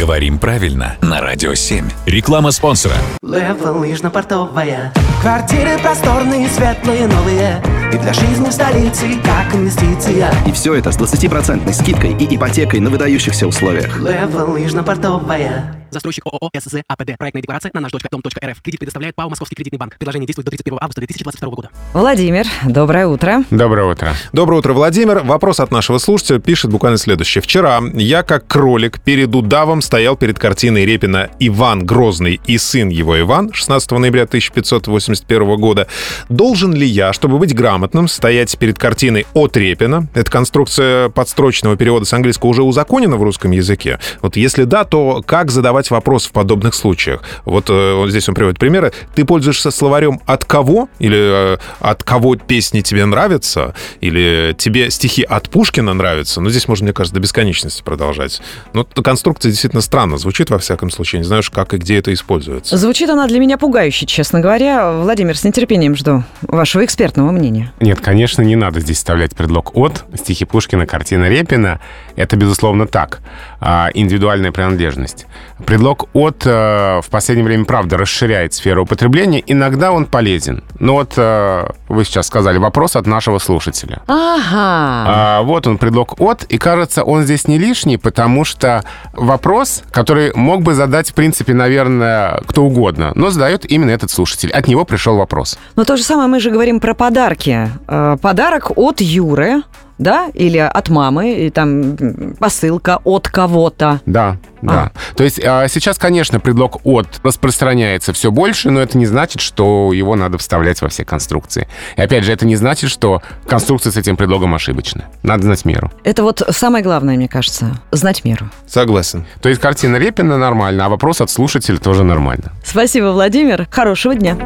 Говорим правильно на Радио 7. Реклама спонсора. Левел лыжно-портовая. Квартиры просторные, светлые, новые. И для жизни в столице, как инвестиция. И все это с 20% скидкой и ипотекой на выдающихся условиях. Левел лыжно-портовая. Застройщик ООО СЗ АПД. Проектная декларация на наш дом .рф. Кредит предоставляет ПАО Московский кредитный банк. Предложение действует до 31 августа 2022 года. Владимир, доброе утро. Доброе утро. Доброе утро, Владимир. Вопрос от нашего слушателя пишет буквально следующее. Вчера я, как кролик, перед удавом стоял перед картиной Репина «Иван Грозный и сын его Иван» 16 ноября 1581 года. Должен ли я, чтобы быть грамотным, стоять перед картиной от Репина? Эта конструкция подстрочного перевода с английского уже узаконена в русском языке? Вот если да, то как задавать вопрос в подобных случаях? Вот, э, здесь он приводит примеры. Ты пользуешься словарем «от кого?» или э, «от кого песни тебе нравятся?» или «тебе стихи от Пушкина нравятся?» Ну, здесь можно, мне кажется, до бесконечности продолжать. Ну, конструкция действительно странно звучит, во всяком случае. Не знаешь, как и где это используется. Звучит она для меня пугающе, честно говоря. Владимир, с нетерпением жду вашего экспертного мнения. Нет, конечно, не надо здесь вставлять предлог «от». Стихи Пушкина, картина Репина — это, безусловно, так. А, Индивидуальная принадлежность. Предлог «от» э, в последнее время, правда, расширяет сферу употребления. Иногда он полезен. Но вот э, вы сейчас сказали вопрос от нашего слушателя. Ага. А, вот он, предлог «от», и кажется, он здесь не лишний, потому что вопрос, который мог бы задать, в принципе, наверное, кто угодно, но задает именно этот слушатель. От него пришел вопрос. Но то же самое мы же говорим про подарки. Э, Подарок от Юры, да, или от мамы, и там посылка от кого-то. Да, да. То есть а, сейчас, конечно, предлог «от» распространяется все больше, но это не значит, что его надо вставлять во все конструкции. И опять же, это не значит, что конструкция с этим предлогом ошибочна. Надо знать меру. Это вот самое главное, мне кажется, знать меру. Согласен. То есть картина Репина нормально, а вопрос от слушателя тоже нормально. Спасибо, Владимир. Хорошего дня.